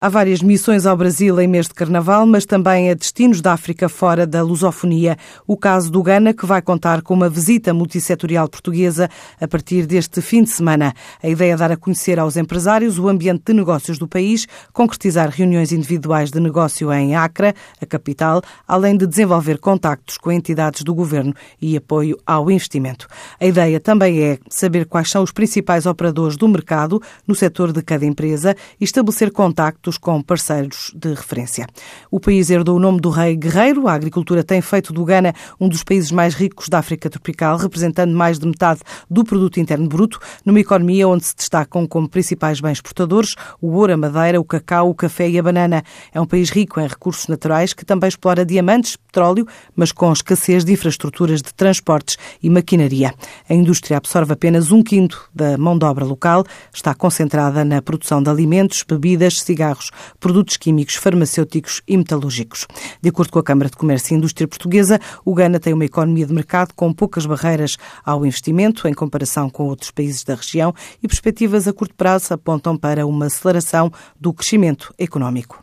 Há várias missões ao Brasil em mês de carnaval, mas também a destinos da África fora da lusofonia. O caso do Ghana, que vai contar com uma visita multissetorial portuguesa a partir deste fim de semana. A ideia é dar a conhecer aos empresários o ambiente de negócios do país, concretizar reuniões individuais de negócio em Acre, a capital, além de desenvolver contactos com entidades do governo e apoio ao investimento. A ideia também é saber quais são os principais operadores do mercado no setor de cada empresa e estabelecer contactos com parceiros de referência. O país herdou o nome do rei guerreiro. A agricultura tem feito do Ghana um dos países mais ricos da África tropical, representando mais de metade do produto interno bruto, numa economia onde se destacam como principais bens exportadores o ouro, a madeira, o cacau, o café e a banana. É um país rico em recursos naturais que também explora diamantes, petróleo, mas com escassez de infraestruturas de transportes e maquinaria. A indústria absorve apenas um quinto da mão de obra local, está concentrada na produção de alimentos, bebidas, cigarros carros, produtos químicos, farmacêuticos e metalúrgicos. De acordo com a Câmara de Comércio e Indústria Portuguesa, o Ghana tem uma economia de mercado com poucas barreiras ao investimento em comparação com outros países da região e perspectivas a curto prazo apontam para uma aceleração do crescimento económico.